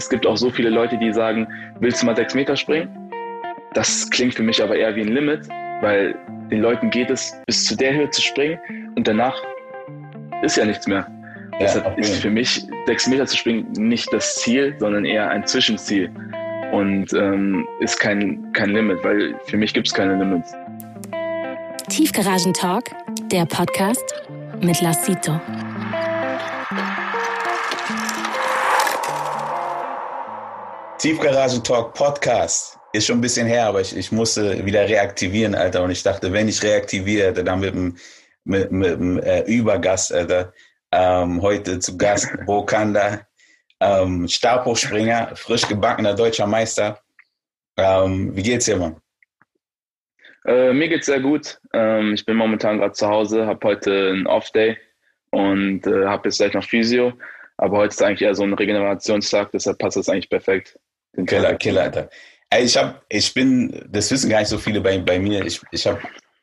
es gibt auch so viele Leute, die sagen, willst du mal sechs Meter springen? Das klingt für mich aber eher wie ein Limit, weil den Leuten geht es, bis zu der Höhe zu springen und danach ist ja nichts mehr. Ja, Deshalb ist für mich sechs Meter zu springen nicht das Ziel, sondern eher ein Zwischenziel und ähm, ist kein, kein Limit, weil für mich gibt es keine Limits. Tiefgaragen-Talk, der Podcast mit Lassito. Tiefgaragen-Talk Podcast. Ist schon ein bisschen her, aber ich, ich musste wieder reaktivieren, Alter. Und ich dachte, wenn ich reaktiviere, dann mit einem mit, mit, mit, äh, Übergast, Alter. Ähm, heute zu Gast Bokanda, ähm, Stabhochspringer, frisch gebackener deutscher Meister. Ähm, wie geht's dir, Mann? Äh, mir geht's sehr gut. Ähm, ich bin momentan gerade zu Hause, habe heute einen Off-Day und äh, habe jetzt gleich noch Physio. Aber heute ist eigentlich eher so ein Regenerationstag, deshalb passt das eigentlich perfekt. Killer, Killer, Alter. Ey, ich hab, ich bin, das wissen gar nicht so viele bei, bei mir. Ich, ich habe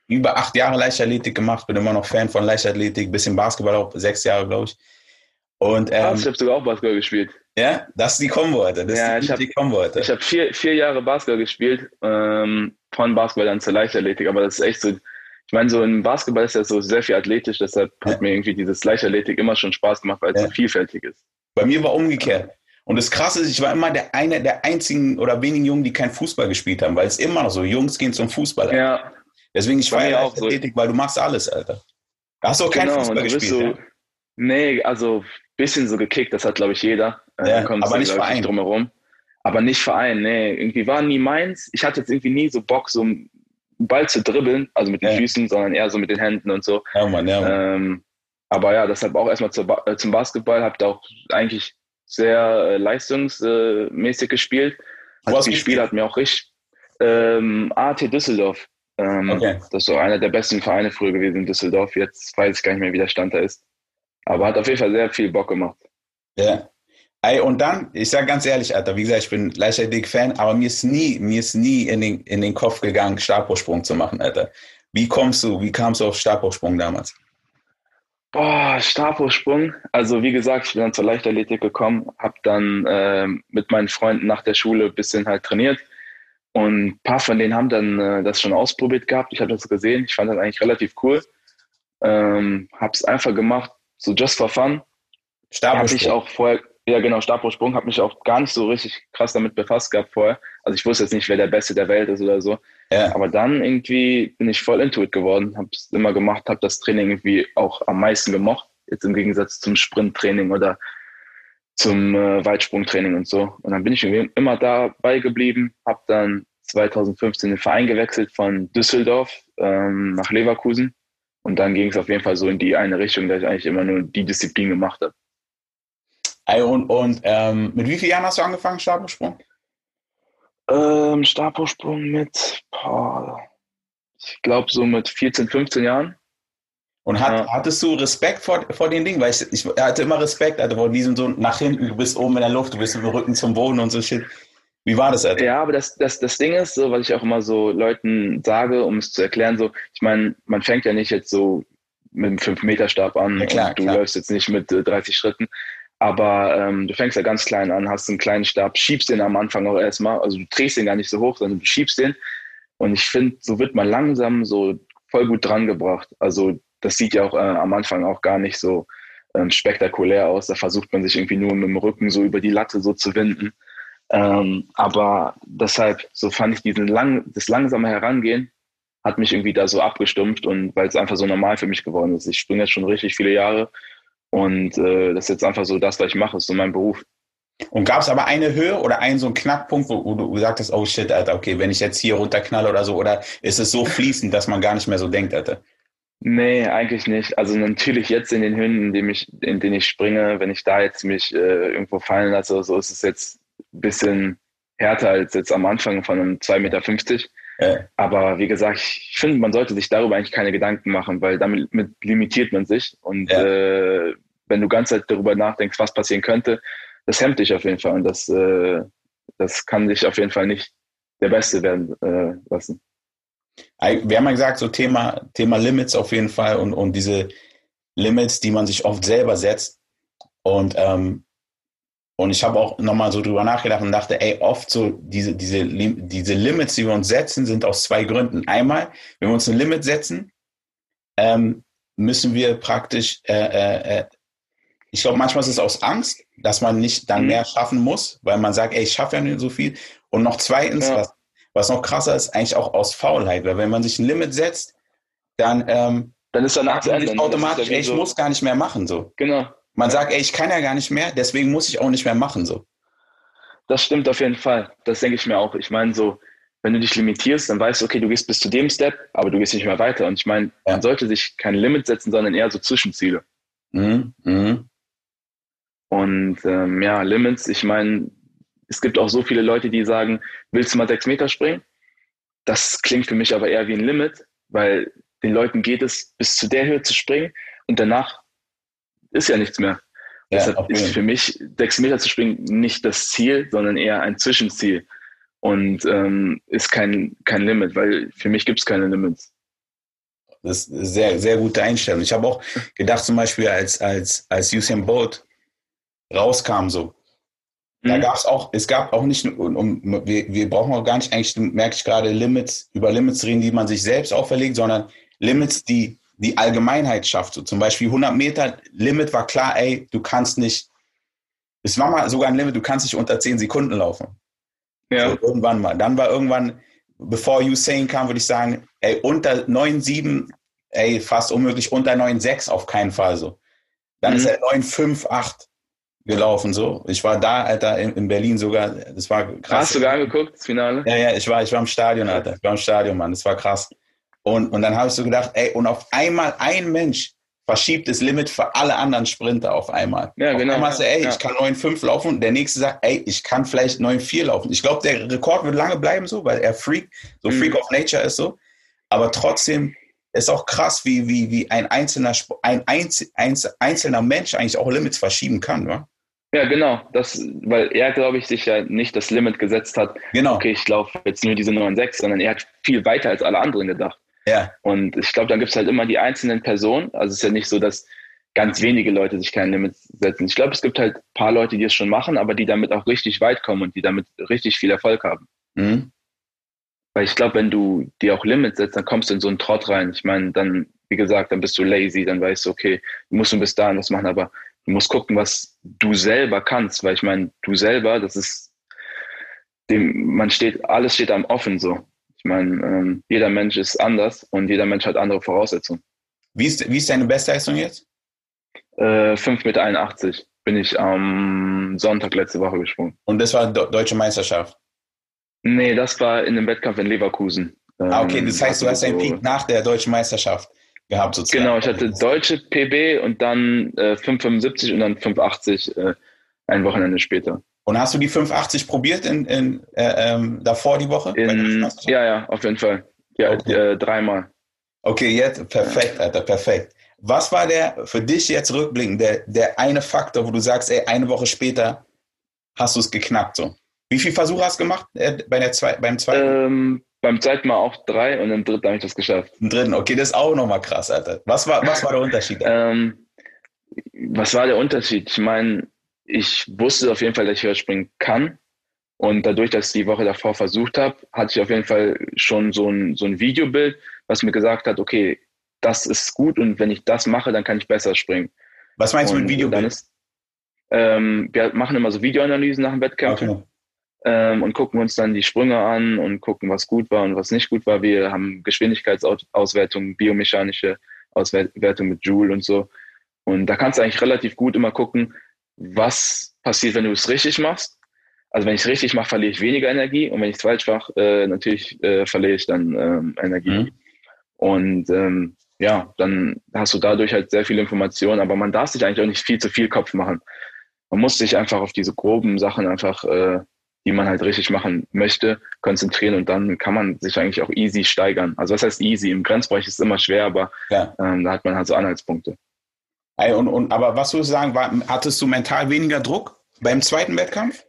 über acht Jahre Leichtathletik gemacht, bin immer noch Fan von Leichtathletik, bisschen Basketball auch, sechs Jahre, glaube ich. Und, ähm, ich habe sogar auch Basketball gespielt. Ja, das ist die Kombo, Alter. Das ja, ist die, ich Kombo, Alter. Ich habe vier, vier Jahre Basketball gespielt, ähm, von Basketball dann zur Leichtathletik, aber das ist echt so, ich meine, so im Basketball ist ja so sehr viel athletisch, deshalb ja. hat mir irgendwie dieses Leichtathletik immer schon Spaß gemacht, weil es ja. so vielfältig ist. Bei mir war umgekehrt. Und das Krasse ist, ich war immer der eine der einzigen oder wenigen Jungen, die kein Fußball gespielt haben, weil es immer noch so, Jungs gehen zum Fußball. Alter. Ja. Deswegen, ich feiere auch Athletik, so. weil du machst alles, Alter. Hast du auch keinen genau, Fußball gespielt? So, ja? Nee, also bisschen so gekickt, das hat, glaube ich, jeder. Äh, ja, aber nicht Verein. Drumherum. Aber nicht Verein, nee. Irgendwie war nie meins. Ich hatte jetzt irgendwie nie so Bock, so einen Ball zu dribbeln, also mit den ja. Füßen, sondern eher so mit den Händen und so. Ja, Mann, ja, Mann. Ähm, aber ja, deshalb auch erstmal zu, äh, zum Basketball, habt auch eigentlich sehr äh, leistungsmäßig gespielt. Also das Spiel hat mir auch richtig ähm, AT Düsseldorf. Ähm, okay. Das ist so einer der besten Vereine früher gewesen in Düsseldorf. Jetzt weiß ich gar nicht mehr, wie der Stand da ist. Aber hat auf jeden Fall sehr viel Bock gemacht. Ja. Ey, und dann, ich sag ganz ehrlich, Alter, wie gesagt, ich bin Leichtathletik-Fan, aber mir ist nie, mir ist nie in den, in den Kopf gegangen, Stabhochsprung zu machen, Alter. Wie kommst du, wie kamst du auf Stabhochsprung damals? Boah, Stabhochsprung. Also wie gesagt, ich bin dann zur Leichtathletik gekommen, habe dann äh, mit meinen Freunden nach der Schule ein bisschen halt trainiert. Und ein paar von denen haben dann äh, das schon ausprobiert gehabt. Ich habe das gesehen. Ich fand das eigentlich relativ cool. Ähm, habe es einfach gemacht, so just for fun. Stabhochsprung. ich auch vorher, ja genau, Stabhochsprung, habe mich auch gar nicht so richtig krass damit befasst gehabt vorher. Also ich wusste jetzt nicht, wer der Beste der Welt ist oder so. Ja. Aber dann irgendwie bin ich voll into it geworden, habe es immer gemacht, habe das Training irgendwie auch am meisten gemocht. Jetzt im Gegensatz zum Sprinttraining oder zum äh, Weitsprungtraining und so. Und dann bin ich irgendwie immer dabei geblieben, habe dann 2015 den Verein gewechselt von Düsseldorf ähm, nach Leverkusen und dann ging es auf jeden Fall so in die eine Richtung, dass ich eigentlich immer nur die Disziplin gemacht habe. Und, und ähm, mit wie vielen Jahren hast du angefangen, Stabhochsprung? Ähm, Stabhochsprung mit, boah, ich glaube so mit 14, 15 Jahren. Und hat, ja. hattest du Respekt vor, vor den Dingen? Weil ich, ich hatte immer Respekt also vor diesem so nach hinten, du bist oben in der Luft, du bist mit dem Rücken zum Boden und so shit. Wie war das, Alter? Ja, aber das, das, das Ding ist, so, was ich auch immer so Leuten sage, um es zu erklären, so, ich meine, man fängt ja nicht jetzt so mit einem 5-Meter-Stab an ja, klar, und du klar. läufst jetzt nicht mit äh, 30 Schritten. Aber ähm, du fängst ja ganz klein an, hast einen kleinen Stab, schiebst den am Anfang auch erstmal, also du drehst den gar nicht so hoch, sondern du schiebst den. Und ich finde, so wird man langsam so voll gut dran gebracht. Also das sieht ja auch äh, am Anfang auch gar nicht so ähm, spektakulär aus. Da versucht man sich irgendwie nur mit dem Rücken so über die Latte so zu winden. Ähm, aber deshalb, so fand ich diesen lang, das langsame Herangehen hat mich irgendwie da so abgestumpft und weil es einfach so normal für mich geworden ist. Ich springe jetzt schon richtig viele Jahre und äh, das ist jetzt einfach so das, was ich mache, ist so mein Beruf. Und gab es aber eine Höhe oder einen so einen Knackpunkt, wo, wo du gesagt hast, oh shit, Alter, okay, wenn ich jetzt hier runterknalle oder so, oder ist es so fließend, dass man gar nicht mehr so denkt, Alter? Nee, eigentlich nicht. Also natürlich jetzt in den Höhen, in denen ich, in denen ich springe, wenn ich da jetzt mich äh, irgendwo fallen lasse, so ist es jetzt bisschen härter als jetzt am Anfang von einem 2,50 Meter. Ja. Aber wie gesagt, ich finde, man sollte sich darüber eigentlich keine Gedanken machen, weil damit limitiert man sich. Und ja. äh, wenn du ganz Zeit darüber nachdenkst, was passieren könnte, das hemmt dich auf jeden Fall. Und das, äh, das kann dich auf jeden Fall nicht der Beste werden äh, lassen. Wir haben ja gesagt, so Thema, Thema Limits auf jeden Fall und, und diese Limits, die man sich oft selber setzt. Und ähm, Und ich habe auch nochmal so drüber nachgedacht und dachte, ey, oft so diese, diese, diese Limits, die wir uns setzen, sind aus zwei Gründen. Einmal, wenn wir uns ein Limit setzen, ähm, müssen wir praktisch, äh, äh, äh ich glaube, manchmal ist es aus Angst, dass man nicht dann mhm. mehr schaffen muss, weil man sagt, ey, ich schaffe ja nicht so viel. Und noch zweitens, ja. was, was noch krasser ist, eigentlich auch aus Faulheit, weil wenn man sich ein Limit setzt, dann, ähm, dann ist danach sich automatisch, ey, ich so muss gar nicht mehr machen, so. Genau. Man sagt, ey, ich kann ja gar nicht mehr, deswegen muss ich auch nicht mehr machen, so. Das stimmt auf jeden Fall. Das denke ich mir auch. Ich meine, so, wenn du dich limitierst, dann weißt du, okay, du gehst bis zu dem Step, aber du gehst nicht mehr weiter. Und ich meine, ja. man sollte sich kein Limit setzen, sondern eher so Zwischenziele. Mhm. Mhm. Und ähm, ja, Limits, ich meine, es gibt auch so viele Leute, die sagen, willst du mal sechs Meter springen? Das klingt für mich aber eher wie ein Limit, weil den Leuten geht es, bis zu der Höhe zu springen und danach ist ja nichts mehr. Ja, Deshalb ist für mich sechs Meter zu springen nicht das Ziel, sondern eher ein Zwischenziel und ähm, ist kein, kein Limit, weil für mich gibt es keine Limits. Das ist eine sehr, sehr gute Einstellung. Ich habe auch gedacht, zum Beispiel, als, als, als Usain Bolt rauskam, so, mhm. da gab es auch, es gab auch nicht, um, wir, wir brauchen auch gar nicht, eigentlich merke ich gerade, Limits, über Limits reden, die man sich selbst auferlegt, sondern Limits, die die Allgemeinheit schafft. So zum Beispiel 100 Meter Limit war klar, ey, du kannst nicht, es war mal sogar ein Limit, du kannst nicht unter 10 Sekunden laufen. Ja. So, irgendwann mal. Dann war irgendwann, bevor Usain kam, würde ich sagen, ey, unter 9,7, ey, fast unmöglich, unter 9,6 auf keinen Fall so. Dann mhm. ist er 9,5,8 gelaufen so. Ich war da, Alter, in, in, Berlin sogar. Das war krass. Hast du gar geguckt, das Finale? Ja, ja, ich war, ich war im Stadion, Alter. Ich war im Stadion, Mann. Das war krass. Und, und dann habe ich so gedacht, ey, und auf einmal ein Mensch verschiebt das Limit für alle anderen Sprinter auf einmal. Ja, auf genau. Einmal sagt, ey, ja. ich kann 9,5 laufen und der nächste sagt, ey, ich kann vielleicht 9,4 laufen. Ich glaube, der Rekord wird lange bleiben so, weil er Freak, so mhm. Freak of Nature ist so. Aber trotzdem ist auch krass, wie, wie, wie ein einzelner, ein einzelner Mensch eigentlich auch Limits verschieben kann, wa? Ja, genau. Das, weil er, glaube ich, sich ja nicht das Limit gesetzt hat. Genau. Okay, ich laufe jetzt nur diese 9,6, sondern er hat viel weiter als alle anderen gedacht. Ja. Und ich glaube, dann gibt es halt immer die einzelnen Personen. Also es ist ja nicht so, dass ganz wenige Leute sich kein Limit setzen. Ich glaube, es gibt halt ein paar Leute, die es schon machen, aber die damit auch richtig weit kommen und die damit richtig viel Erfolg haben. Mhm. Weil ich glaube, wenn du dir auch Limits setzt, dann kommst du in so einen Trott rein. Ich meine, dann, wie gesagt, dann bist du lazy, dann weißt du, okay, du musst du bis dahin was machen, aber du musst gucken, was du selber kannst, weil ich meine, du selber, das ist dem, man steht, alles steht am offen so. Ich meine, ähm, jeder Mensch ist anders und jeder Mensch hat andere Voraussetzungen. Wie ist, wie ist deine Bestleistung jetzt? Äh, 5,81 Meter bin ich am Sonntag letzte Woche gesprungen. Und das war Deutsche Meisterschaft? Nee, das war in dem Wettkampf in Leverkusen. ah, okay, das heißt, du hast einen Peak nach der Deutschen Meisterschaft gehabt sozusagen. Genau, ich hatte deutsche PB und dann äh, 5,75 und dann 5,80 äh, ein Wochenende später. Und hast du die 580 probiert in, in äh, ähm, davor die Woche? In, ja, ja, auf jeden Fall. Ja, okay. äh, dreimal. Okay, jetzt perfekt, Alter, perfekt. Was war der für dich jetzt rückblickend, der, der eine Faktor, wo du sagst, ey, eine Woche später hast du es geknackt so? Wie viele Versuche hast du gemacht äh, bei der zwei, beim zweiten? Ähm, beim zweiten Mal auch drei und im dritten habe ich das geschafft. Im dritten, okay, das ist auch nochmal krass, Alter. Was war, was war der Unterschied? ähm, was war der Unterschied? Ich meine, ich wusste auf jeden Fall, dass ich höher springen kann. Und dadurch, dass ich die Woche davor versucht habe, hatte ich auf jeden Fall schon so ein, so ein Videobild, was mir gesagt hat, okay, das ist gut und wenn ich das mache, dann kann ich besser springen. Was meinst du mit Videobild? Ist, ähm, wir machen immer so Videoanalysen nach dem Wettkampf okay. ähm, und gucken uns dann die Sprünge an und gucken, was gut war und was nicht gut war. Wir haben Geschwindigkeitsauswertung, biomechanische Auswertung mit Joule und so. Und da kannst du eigentlich relativ gut immer gucken, was passiert, wenn du es richtig machst. Also wenn ich es richtig mache, verliere ich weniger Energie und wenn ich es falsch mache, äh, natürlich äh, verliere ich dann ähm, Energie. Mhm. Und ähm, ja, dann hast du dadurch halt sehr viel Information, aber man darf sich eigentlich auch nicht viel zu viel Kopf machen. Man muss sich einfach auf diese groben Sachen einfach, äh, die man halt richtig machen möchte, konzentrieren und dann kann man sich eigentlich auch easy steigern. Also was heißt easy? Im Grenzbereich ist es immer schwer, aber ja. ähm, da hat man halt so Anhaltspunkte. Und, und, aber was würdest du sagen, war, hattest du mental weniger Druck beim zweiten Wettkampf?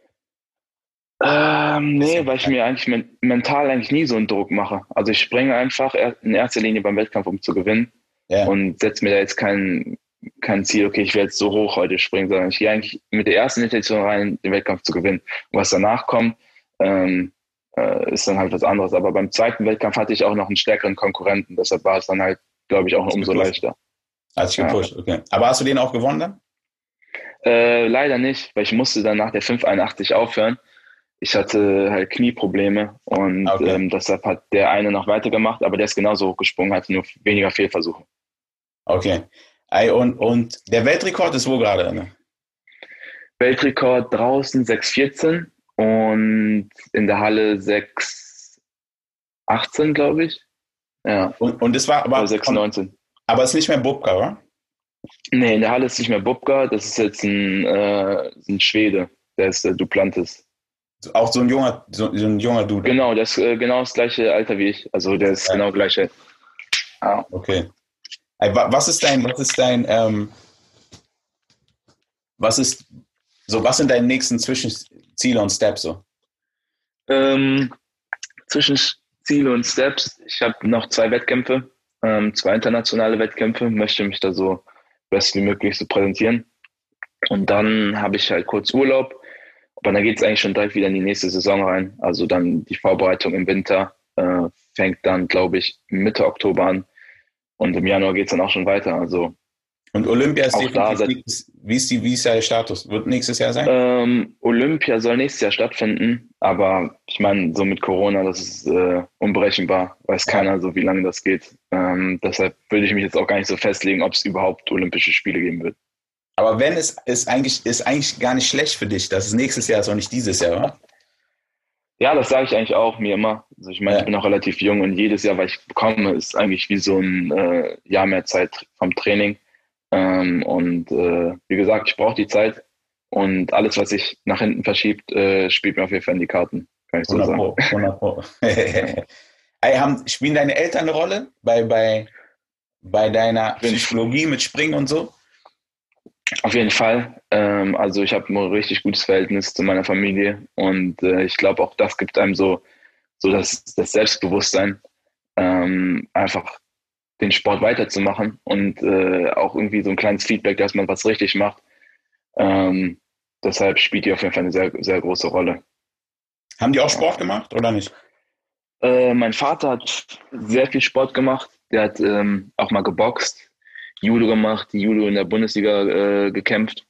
Ähm, nee, weil ich mir eigentlich men mental eigentlich nie so einen Druck mache. Also ich springe einfach in erster Linie beim Wettkampf, um zu gewinnen. Ja. Und setze mir da jetzt keinen kein Ziel, okay, ich werde jetzt so hoch heute springen, sondern ich gehe eigentlich mit der ersten Intention rein, den Wettkampf zu gewinnen. Und was danach kommt, ähm, äh, ist dann halt was anderes. Aber beim zweiten Wettkampf hatte ich auch noch einen stärkeren Konkurrenten, deshalb war es dann halt, glaube ich, auch umso leichter. Hast du gepusht, ja. okay. Aber hast du den auch gewonnen dann? Äh, leider nicht, weil ich musste dann nach der 581 aufhören. Ich hatte halt Knieprobleme und okay. ähm, deshalb hat der eine noch weitergemacht, aber der ist genauso hochgesprungen, hatte nur weniger Fehlversuche. Okay. Und, und der Weltrekord ist wo gerade? Ne? Weltrekord draußen 6,14 und in der Halle 6,18, glaube ich. Ja. Und, und das war aber. 6,19. Aber es ist nicht mehr Bubka, oder? Nee, in der Halle ist nicht mehr Bubka, das ist jetzt ein, äh, ein Schwede, der ist der Duplantis. Auch so ein junger, so, so ein junger Dude. Genau, das ist äh, genau das gleiche Alter wie ich. Also der ist ja. genau gleiche. Ah. Okay. Was ist dein, was ist dein, ähm, was ist, so was sind deine nächsten Zwischenziele und Steps so? Ähm, Zwischenziele und Steps. Ich habe noch zwei Wettkämpfe, ähm, zwei internationale Wettkämpfe, möchte mich da so best wie möglich so präsentieren. Und dann habe ich halt kurz Urlaub. Aber dann geht es eigentlich schon direkt wieder in die nächste Saison rein. Also dann die Vorbereitung im Winter äh, fängt dann, glaube ich, Mitte Oktober an. Und im Januar geht es dann auch schon weiter. Also und Olympia ist auch da, wie, ist die, wie ist der Status? Wird nächstes Jahr sein? Ähm, Olympia soll nächstes Jahr stattfinden, aber ich meine, so mit Corona, das ist äh, unberechenbar. Weiß ja. keiner so, wie lange das geht. Ähm, deshalb würde ich mich jetzt auch gar nicht so festlegen, ob es überhaupt Olympische Spiele geben wird. Aber wenn es ist eigentlich, ist eigentlich gar nicht schlecht für dich, dass es nächstes Jahr ist und nicht dieses Jahr, oder? Ja, das sage ich eigentlich auch mir immer. Also ich meine, ja. ich bin noch relativ jung und jedes Jahr, was ich bekomme, ist eigentlich wie so ein äh, Jahr mehr Zeit vom Training. Ähm, und äh, wie gesagt, ich brauche die Zeit und alles, was sich nach hinten verschiebt, äh, spielt mir auf jeden Fall in die Karten, kann ich so 100 sagen. 100 Pro. Ey, haben, spielen deine Eltern eine Rolle bei, bei, bei deiner Psychologie mit Springen und so? Auf jeden Fall. Ähm, also ich habe ein richtig gutes Verhältnis zu meiner Familie und äh, ich glaube auch das gibt einem so, so das, das Selbstbewusstsein, ähm, einfach den Sport weiterzumachen und äh, auch irgendwie so ein kleines Feedback, dass man was richtig macht. Ähm, deshalb spielt die auf jeden Fall eine sehr, sehr große Rolle. Haben die auch Sport gemacht oder nicht? Äh, mein Vater hat sehr viel Sport gemacht. Der hat ähm, auch mal geboxt, Judo gemacht, Judo in der Bundesliga äh, gekämpft.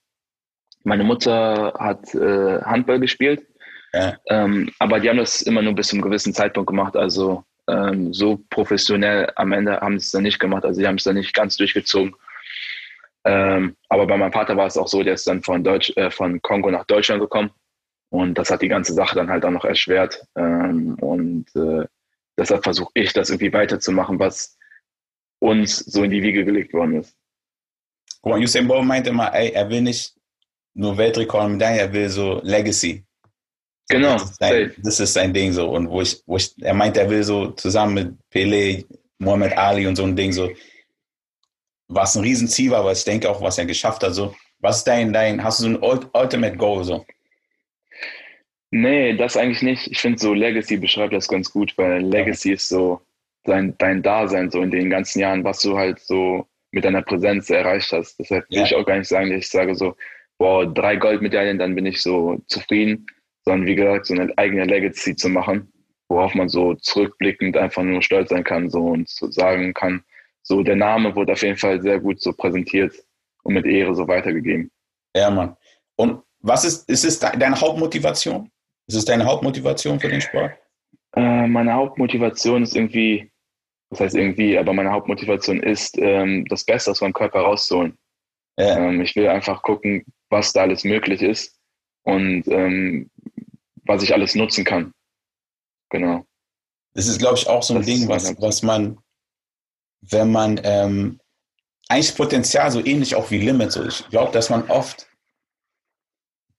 Meine Mutter hat äh, Handball gespielt. Ja. Ähm, aber die haben das immer nur bis zu einem gewissen Zeitpunkt gemacht. Also ähm, so professionell am Ende haben sie es dann nicht gemacht. Also sie haben es dann nicht ganz durchgezogen. Ähm, aber bei meinem Vater war es auch so, der ist dann von, Deutsch, äh, von Kongo nach Deutschland gekommen. Und das hat die ganze Sache dann halt auch noch erschwert. Ähm, und äh, deshalb versuche ich das irgendwie weiterzumachen, was uns so in die Wiege gelegt worden ist. Guck mal, Usain Bolt meinte immer, ey, er will nicht nur Weltrekord Medaille, er will so Legacy. Genau. Das ist, sein, das ist sein Ding so. Und wo ich, wo ich, er meint, er will so zusammen mit Pele, Muhammad Ali und so ein Ding so, was ein Riesenziel war, aber ich denke auch, was er geschafft hat. So, was ist dein, dein, hast du so ein Ultimate Goal so? Nee, das eigentlich nicht. Ich finde so Legacy beschreibt das ganz gut, weil Legacy ja. ist so dein, dein Dasein so in den ganzen Jahren, was du halt so mit deiner Präsenz erreicht hast. Deshalb ja. will ich auch gar nicht sagen, dass ich sage so, boah, drei Goldmedaillen, dann bin ich so zufrieden sondern wie gesagt, so eine eigene Legacy zu machen, worauf man so zurückblickend einfach nur stolz sein kann so und so sagen kann, so der Name wurde auf jeden Fall sehr gut so präsentiert und mit Ehre so weitergegeben. Ja, Mann. Und was ist, ist es deine Hauptmotivation? Ist es deine Hauptmotivation für den Sport? Äh, meine Hauptmotivation ist irgendwie, das heißt irgendwie, aber meine Hauptmotivation ist, ähm, das Beste aus meinem Körper rauszuholen. Ja. Ähm, ich will einfach gucken, was da alles möglich ist und ähm, was ich alles nutzen kann. Genau. Das ist, glaube ich, auch so ein das Ding, was, was man, wenn man ähm, eigentlich Potenzial so ähnlich auch wie Limit. So. Ich glaube, dass man oft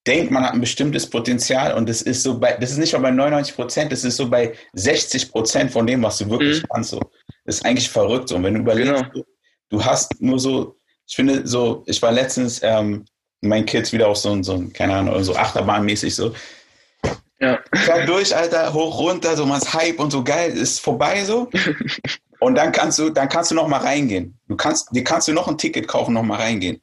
denkt, man hat ein bestimmtes Potenzial und das ist so bei, das ist nicht mal bei 99 Prozent, das ist so bei 60 Prozent von dem, was du wirklich mhm. kannst. So. Das ist eigentlich verrückt. So. Und wenn du überlegst, genau. du, hast nur so, ich finde so, ich war letztens ähm, mein Kids wieder auf so, so keine Ahnung, so Achterbahnmäßig so. Ja. Fahr durch, Alter, hoch, runter, so was Hype und so geil, ist vorbei so. Und dann kannst du, dann kannst du noch mal reingehen. Du kannst, dir kannst du noch ein Ticket kaufen, noch mal reingehen.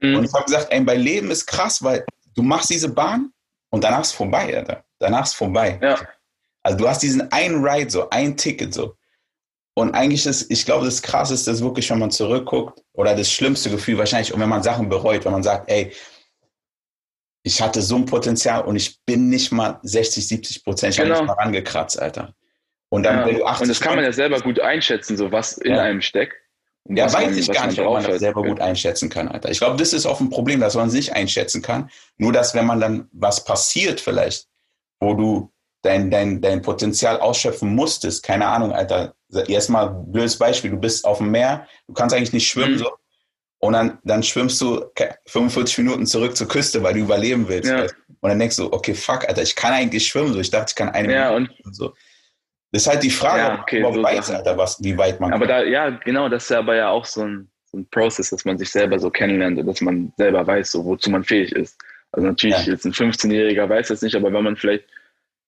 Mhm. Und ich habe gesagt, ey, bei Leben ist krass, weil du machst diese Bahn und danach ist vorbei, Alter. Danach ist vorbei. Ja. Also du hast diesen einen Ride, so ein Ticket, so. Und eigentlich ist, ich glaube, das Krasseste ist wirklich, wenn man zurückguckt, oder das schlimmste Gefühl wahrscheinlich, und wenn man Sachen bereut, wenn man sagt, ey, ich hatte so ein Potenzial und ich bin nicht mal 60, 70 Prozent, ich genau. habe nicht mal rangekratzt, Alter. Und dann, ja. wenn du 80 Und das kann man ja selber gut einschätzen, so was in ja. einem steckt. Ja, weiß man, ich gar nicht, ob man das selber gut einschätzen kann, Alter. Ich glaube, das ist oft ein Problem, dass man es nicht einschätzen kann. Nur, dass wenn man dann was passiert vielleicht, wo du dein, dein, dein Potenzial ausschöpfen musstest, keine Ahnung, Alter. Erstmal blödes Beispiel, du bist auf dem Meer, du kannst eigentlich nicht schwimmen, mhm. so. Und dann, dann schwimmst du 45 Minuten zurück zur Küste, weil du überleben willst. Ja. Und dann denkst du, okay, fuck, Alter, ich kann eigentlich schwimmen, so. Ich dachte, ich kann eine ja, Minute und so. Das ist halt die Frage, ja, okay, so weiß, Alter, was, wie weit man Aber kann. da, ja, genau, das ist aber ja auch so ein, so ein Prozess, dass man sich selber so kennenlernt und dass man selber weiß, so, wozu man fähig ist. Also natürlich, ja. jetzt ein 15-Jähriger weiß das nicht, aber wenn man vielleicht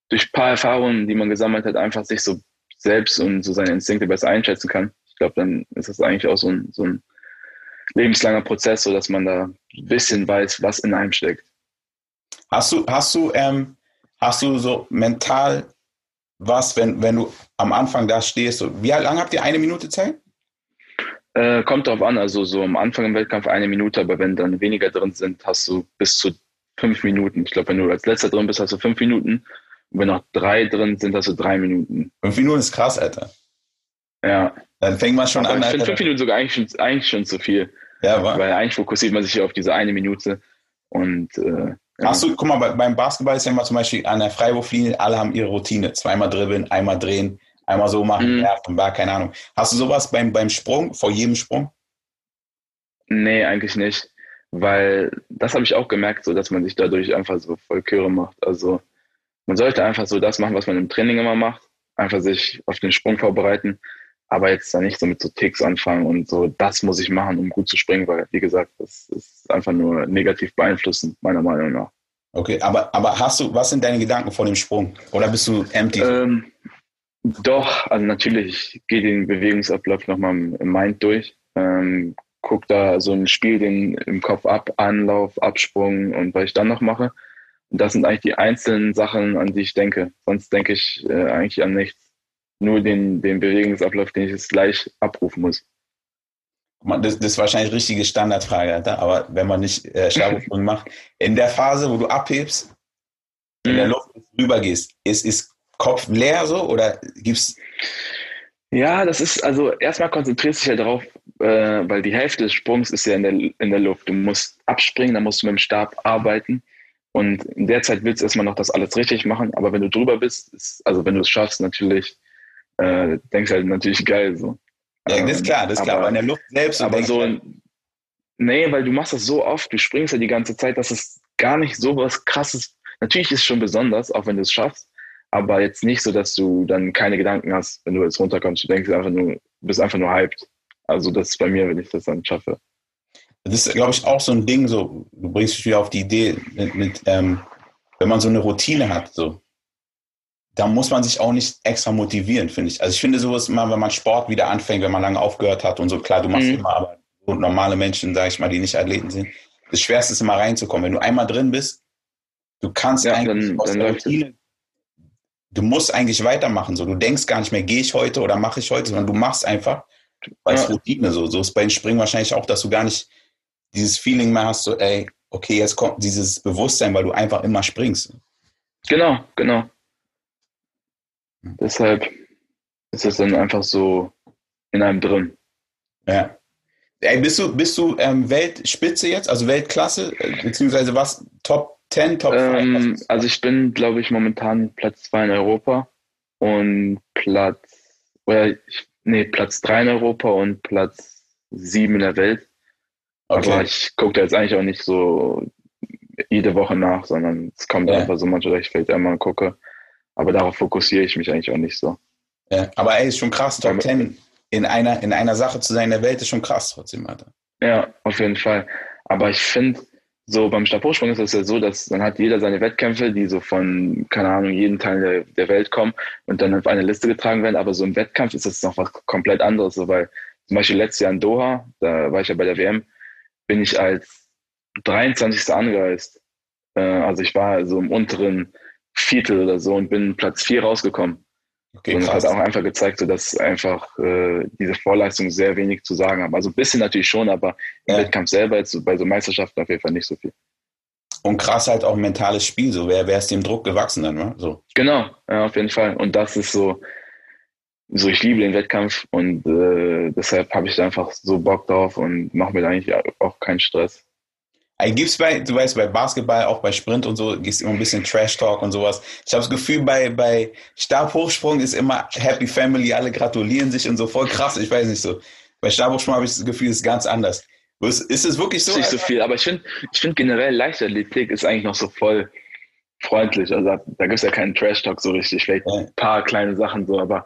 durch ein paar Erfahrungen, die man gesammelt hat, einfach sich so selbst und so seine Instinkte besser einschätzen kann, ich glaube, dann ist das eigentlich auch so ein, so ein lebenslanger Prozess, so dass man da ein bisschen weiß, was in einem steckt. Hast du, hast du, ähm, hast du so mental was, wenn, wenn du am Anfang da stehst? Wie lange habt ihr eine Minute Zeit? Äh, kommt drauf an, also so am Anfang im Wettkampf eine Minute, aber wenn dann weniger drin sind, hast du bis zu fünf Minuten. Ich glaube, wenn du als letzter drin bist, hast du fünf Minuten. Und wenn noch drei drin sind, hast du drei Minuten. Fünf Minuten ist krass, Alter. Ja. Dann fängt man schon aber an. Ich finde fünf Minuten sogar eigentlich schon, eigentlich schon zu viel. Ja, war. Weil eigentlich fokussiert man sich auf diese eine Minute. Und äh, Hast du, guck mal, beim Basketball ist ja immer zum Beispiel an der Freiwurflinie, alle haben ihre Routine. Zweimal dribbeln, einmal drehen, einmal so machen, mhm. ja, und war keine Ahnung. Hast du sowas beim, beim Sprung, vor jedem Sprung? Nee, eigentlich nicht. Weil das habe ich auch gemerkt, so dass man sich dadurch einfach so voll Chöre macht. Also man sollte einfach so das machen, was man im Training immer macht. Einfach sich auf den Sprung vorbereiten. Aber jetzt da nicht so mit so Ticks anfangen und so, das muss ich machen, um gut zu springen, weil, wie gesagt, das ist einfach nur negativ beeinflussend, meiner Meinung nach. Okay, aber, aber hast du, was sind deine Gedanken vor dem Sprung? Oder bist du empty? Ähm, doch, also natürlich, ich gehe den Bewegungsablauf nochmal im Mind durch, ähm, guck da so ein Spiel den im Kopf ab, Anlauf, Absprung und was ich dann noch mache. Und das sind eigentlich die einzelnen Sachen, an die ich denke. Sonst denke ich äh, eigentlich an nichts nur den, den Bewegungsablauf, den ich jetzt gleich abrufen muss. Das, das ist wahrscheinlich richtige Standardfrage, aber wenn man nicht äh, Stabhochsprung macht, in der Phase, wo du abhebst, in der mhm. Luft rübergehst, ist, ist Kopf leer so oder gibt's? Ja, das ist, also erstmal konzentrierst du dich halt darauf, äh, weil die Hälfte des Sprungs ist ja in der, in der Luft. Du musst abspringen, dann musst du mit dem Stab arbeiten. Und in der Zeit willst du erstmal noch das alles richtig machen, aber wenn du drüber bist, ist, also wenn du es schaffst, natürlich äh, denkst halt natürlich geil so. Ja, das ist klar, das ist klar. Aber in der Luft selbst. Aber so, halt, nee, weil du machst das so oft, du springst ja die ganze Zeit, dass es gar nicht so was krasses. Natürlich ist es schon besonders, auch wenn du es schaffst, aber jetzt nicht so, dass du dann keine Gedanken hast, wenn du jetzt runterkommst. Du denkst einfach nur, bist einfach nur hyped. Also das ist bei mir, wenn ich das dann schaffe. Das ist, glaube ich, auch so ein Ding, so, du bringst dich wieder auf die Idee, mit, mit ähm, wenn man so eine Routine hat, so, da muss man sich auch nicht extra motivieren, finde ich. Also ich finde sowas immer, wenn man Sport wieder anfängt, wenn man lange aufgehört hat und so, klar, du machst mhm. immer, aber so normale Menschen, sage ich mal, die nicht Athleten sind, das Schwerste ist immer reinzukommen. Wenn du einmal drin bist, du kannst ja, eigentlich dann, aus dann der Routine, du musst eigentlich weitermachen. So, du denkst gar nicht mehr, gehe ich heute oder mache ich heute, sondern du machst einfach, weil es ja. Routine so. So ist bei den Springen wahrscheinlich auch, dass du gar nicht dieses Feeling mehr hast, so, ey, okay, jetzt kommt dieses Bewusstsein, weil du einfach immer springst. Genau, genau. Deshalb ist es dann einfach so in einem drin. Ja. Ey, bist du, bist du ähm, Weltspitze jetzt, also Weltklasse, beziehungsweise was? Top 10, Top 5? Ähm, also ich bin, glaube ich, momentan Platz 2 in Europa und Platz, oder ich, nee, Platz 3 in Europa und Platz 7 in der Welt. Okay. Aber ich gucke da jetzt eigentlich auch nicht so jede Woche nach, sondern es kommt ja. einfach so manchmal, dass ich vielleicht einmal gucke. Aber darauf fokussiere ich mich eigentlich auch nicht so. Ja, aber ey, ist schon krass, Top 10 in einer, in einer Sache zu sein in der Welt ist schon krass trotzdem, Alter. Ja, auf jeden Fall. Aber ich finde, so beim Stabhochsprung ist es ja so, dass dann hat jeder seine Wettkämpfe, die so von, keine Ahnung, jeden Teil der, der Welt kommen und dann auf eine Liste getragen werden. Aber so im Wettkampf ist das noch was komplett anderes, so, weil zum Beispiel letztes Jahr in Doha, da war ich ja bei der WM, bin ich als 23. angereist. Äh, also ich war so im unteren Viertel oder so und bin Platz 4 rausgekommen. Okay, und das hat auch einfach gezeigt, so, dass einfach äh, diese Vorleistung sehr wenig zu sagen haben. Also ein bisschen natürlich schon, aber im ja. Wettkampf selber jetzt bei so Meisterschaften auf jeden Fall nicht so viel. Und krass halt auch ein mentales Spiel, so wer, wer ist dem Druck gewachsen dann, ne? So. Genau, ja, auf jeden Fall. Und das ist so, so ich liebe den Wettkampf und äh, deshalb habe ich da einfach so Bock drauf und mache mir da eigentlich auch keinen Stress. Gibt's bei, du weißt, bei Basketball, auch bei Sprint und so, gibt's immer ein bisschen Trash-Talk und sowas. Ich habe das Gefühl, bei, bei Stabhochsprung ist immer Happy Family, alle gratulieren sich und so, voll krass, ich weiß nicht so. Bei Stabhochsprung habe ich das Gefühl, es ist ganz anders. Ist, ist es wirklich so? Ist nicht so viel, aber ich finde ich find generell Leichtathletik ist eigentlich noch so voll freundlich. Also da, gibt's ja keinen Trash-Talk so richtig, vielleicht ein paar kleine Sachen so, aber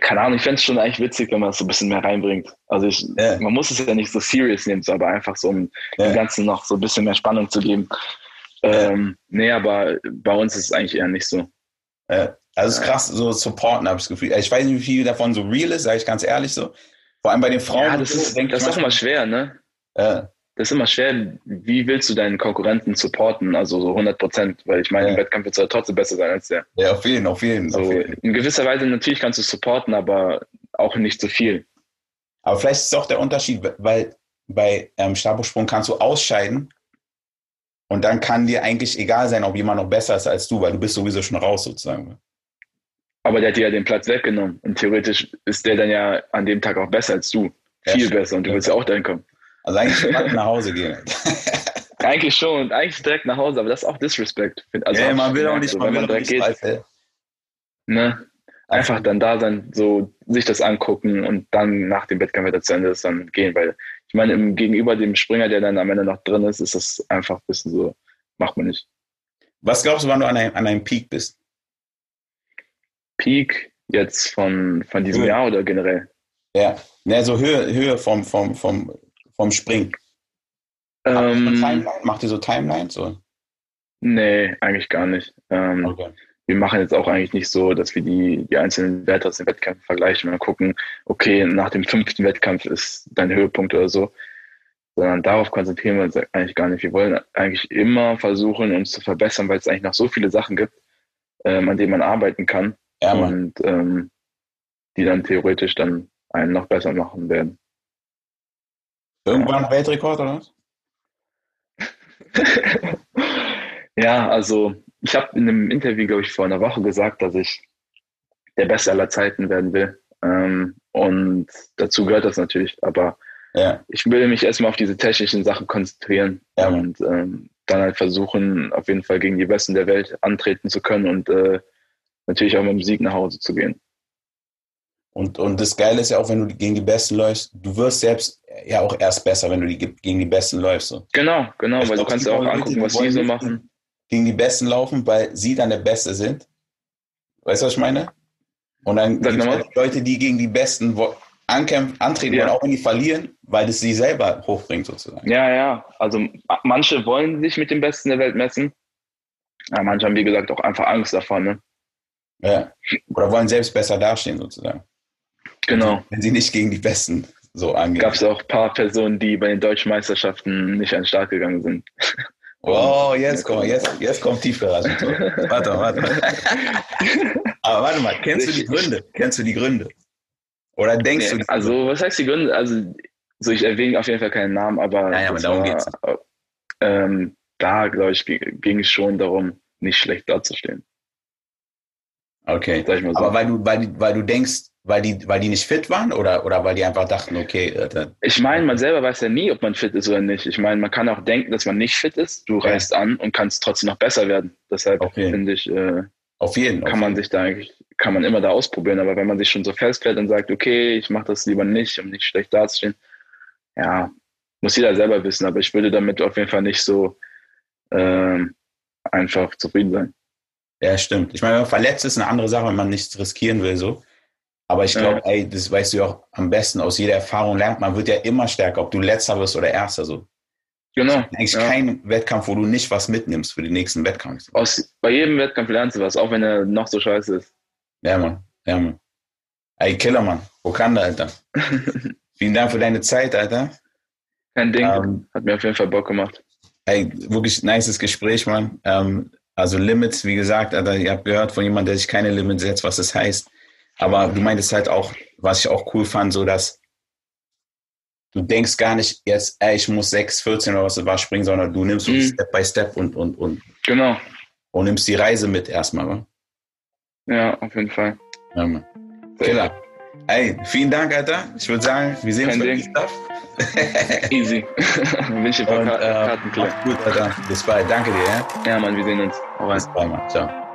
keine Ahnung, ich fände es schon eigentlich witzig, wenn man es so ein bisschen mehr reinbringt. Also ich, yeah. man muss es ja nicht so serious nehmen, so, aber einfach so, um yeah. dem Ganzen noch so ein bisschen mehr Spannung zu geben. Ähm, nee, aber bei uns ist es eigentlich eher nicht so. Ja. Also es ist krass, so supporten habe ich das Gefühl. Ich weiß nicht, wie viel davon so real ist, sage ich ganz ehrlich so. Vor allem bei den Frauen. Ja, das ist, das ist auch immer schwer, ne? Ja das ist immer schwer, wie willst du deinen Konkurrenten supporten, also so 100 Prozent, weil ich meine, ja. im Wettkampf wird er trotzdem besser sein als der. Ja, auf jeden, auf jeden. So, auf jeden. In gewisser Weise natürlich kannst du supporten, aber auch nicht so viel. Aber vielleicht ist es auch der Unterschied, weil bei ähm, Stabhochsprung kannst du ausscheiden und dann kann dir eigentlich egal sein, ob jemand noch besser ist als du, weil du bist sowieso schon raus sozusagen. Aber der hat dir ja den Platz weggenommen und theoretisch ist der dann ja an dem Tag auch besser als du. Viel ja, besser und du willst ja auch dahin kommen. Also eigentlich direkt nach Hause gehen. eigentlich schon, eigentlich direkt nach Hause, aber das ist auch Disrespect. Also ja, man will auch nicht, also, man, man direkt geht. Ne? Einfach dann da sein, so sich das angucken und dann nach dem Wettkampf wieder zu Ende ist, dann gehen, weil ich meine, im, gegenüber dem Springer, der dann am Ende noch drin ist, ist das einfach ein bisschen so, macht man nicht. Was glaubst du, wann du an einem, an einem Peak bist? Peak jetzt von, von diesem Höhe. Jahr oder generell? Ja, ne, so Höhe, Höhe vom, vom, vom vom Springen? Ähm, Macht ihr so Timelines? Oder? Nee, eigentlich gar nicht. Ähm, okay. Wir machen jetzt auch eigentlich nicht so, dass wir die, die einzelnen Werte aus den Wettkämpfen vergleichen und gucken, okay, nach dem fünften Wettkampf ist dein Höhepunkt oder so. Sondern darauf konzentrieren wir uns eigentlich gar nicht. Wir wollen eigentlich immer versuchen, uns zu verbessern, weil es eigentlich noch so viele Sachen gibt, ähm, an denen man arbeiten kann. Ja, und ähm, die dann theoretisch dann einen noch besser machen werden. Irgendwann Weltrekord oder was? ja, also ich habe in einem Interview, glaube ich, vor einer Woche gesagt, dass ich der Beste aller Zeiten werden will. Ähm, und dazu gehört das natürlich. Aber ja. ich will mich erstmal auf diese technischen Sachen konzentrieren ja, und ähm, dann halt versuchen, auf jeden Fall gegen die Besten der Welt antreten zu können und äh, natürlich auch mit dem Sieg nach Hause zu gehen. Und, und das Geile ist ja auch, wenn du gegen die Besten läufst, du wirst selbst ja auch erst besser, wenn du die, gegen die Besten läufst. So. Genau, genau, ich weil glaub, du kannst ja auch angucken, was sie so machen. Gegen die Besten laufen, weil sie dann der Beste sind. Weißt du, was ich meine? Und dann gibt es Leute, die gegen die Besten ankämpfen, antreten ja. wollen, auch wenn die verlieren, weil es sie selber hochbringt sozusagen. Ja, ja. Also manche wollen sich mit den Besten der Welt messen. Ja, manche haben, wie gesagt, auch einfach Angst davon. Ne? Ja. Oder wollen selbst besser dastehen sozusagen. Genau. Wenn sie nicht gegen die Besten so angehen. Gab es auch ein paar Personen, die bei den deutschen Meisterschaften nicht an den Start gegangen sind. Oh, jetzt kommt, jetzt, jetzt kommt Tiefgarage. warte warte. Aber warte mal, kennst du die Gründe? Kennst du die Gründe? Oder denkst nee, du? Also, was heißt die Gründe? Also, so ich erwähne auf jeden Fall keinen Namen, aber. Ja, ja, aber darum war, geht's. Ähm, da, glaube ich, ging es schon darum, nicht schlecht dazustehen. Okay. Aber weil du, weil, weil du denkst, weil die, weil die nicht fit waren oder, oder weil die einfach dachten, okay. Äh, ich meine, man selber weiß ja nie, ob man fit ist oder nicht. Ich meine, man kann auch denken, dass man nicht fit ist. Du reist an und kannst trotzdem noch besser werden. Deshalb okay. finde ich, äh, auf jeden, kann auf man jeden. sich da eigentlich, kann man immer da ausprobieren. Aber wenn man sich schon so festlegt und sagt, okay, ich mache das lieber nicht, um nicht schlecht dazustehen, ja, muss jeder selber wissen. Aber ich würde damit auf jeden Fall nicht so äh, einfach zufrieden sein. Ja, stimmt. Ich meine, wenn man verletzt ist, eine andere Sache, wenn man nichts riskieren will, so. Aber ich glaube, ey, das weißt du ja auch am besten, aus jeder Erfahrung lernt man, wird ja immer stärker, ob du letzter wirst oder erster so. Genau. Eigentlich ja. kein Wettkampf, wo du nicht was mitnimmst für den nächsten Wettkampf. Aus, bei jedem Wettkampf lernst du was, auch wenn er noch so scheiße ist. Ja, Mann. Ja, Mann. Ey, Killer, Mann. Wakanda, Alter. Vielen Dank für deine Zeit, Alter. Kein Ding. Ähm, Hat mir auf jeden Fall Bock gemacht. Ey, wirklich nices Gespräch, Mann. Ähm, also Limits, wie gesagt, Alter, ihr habt gehört von jemandem, der sich keine Limits setzt, was das heißt. Aber du meintest halt auch, was ich auch cool fand, so dass du denkst gar nicht jetzt, ey, ich muss 6, 14 oder was war springen, sondern du nimmst Mhm. Step by Step und, und, und, Genau. und nimmst die Reise mit erstmal, Mann. Ja, auf jeden Fall. Ja, Mann. Killer. Ey, vielen Dank, Alter. Ich würde sagen, wir sehen Kein uns beim. Stuff. Easy. Ich ein paar äh, Karten klar. gut, Alter. Bis bald. Danke dir, ja? Ja, Mann, wir sehen uns. Bis bald, Mann. Ciao.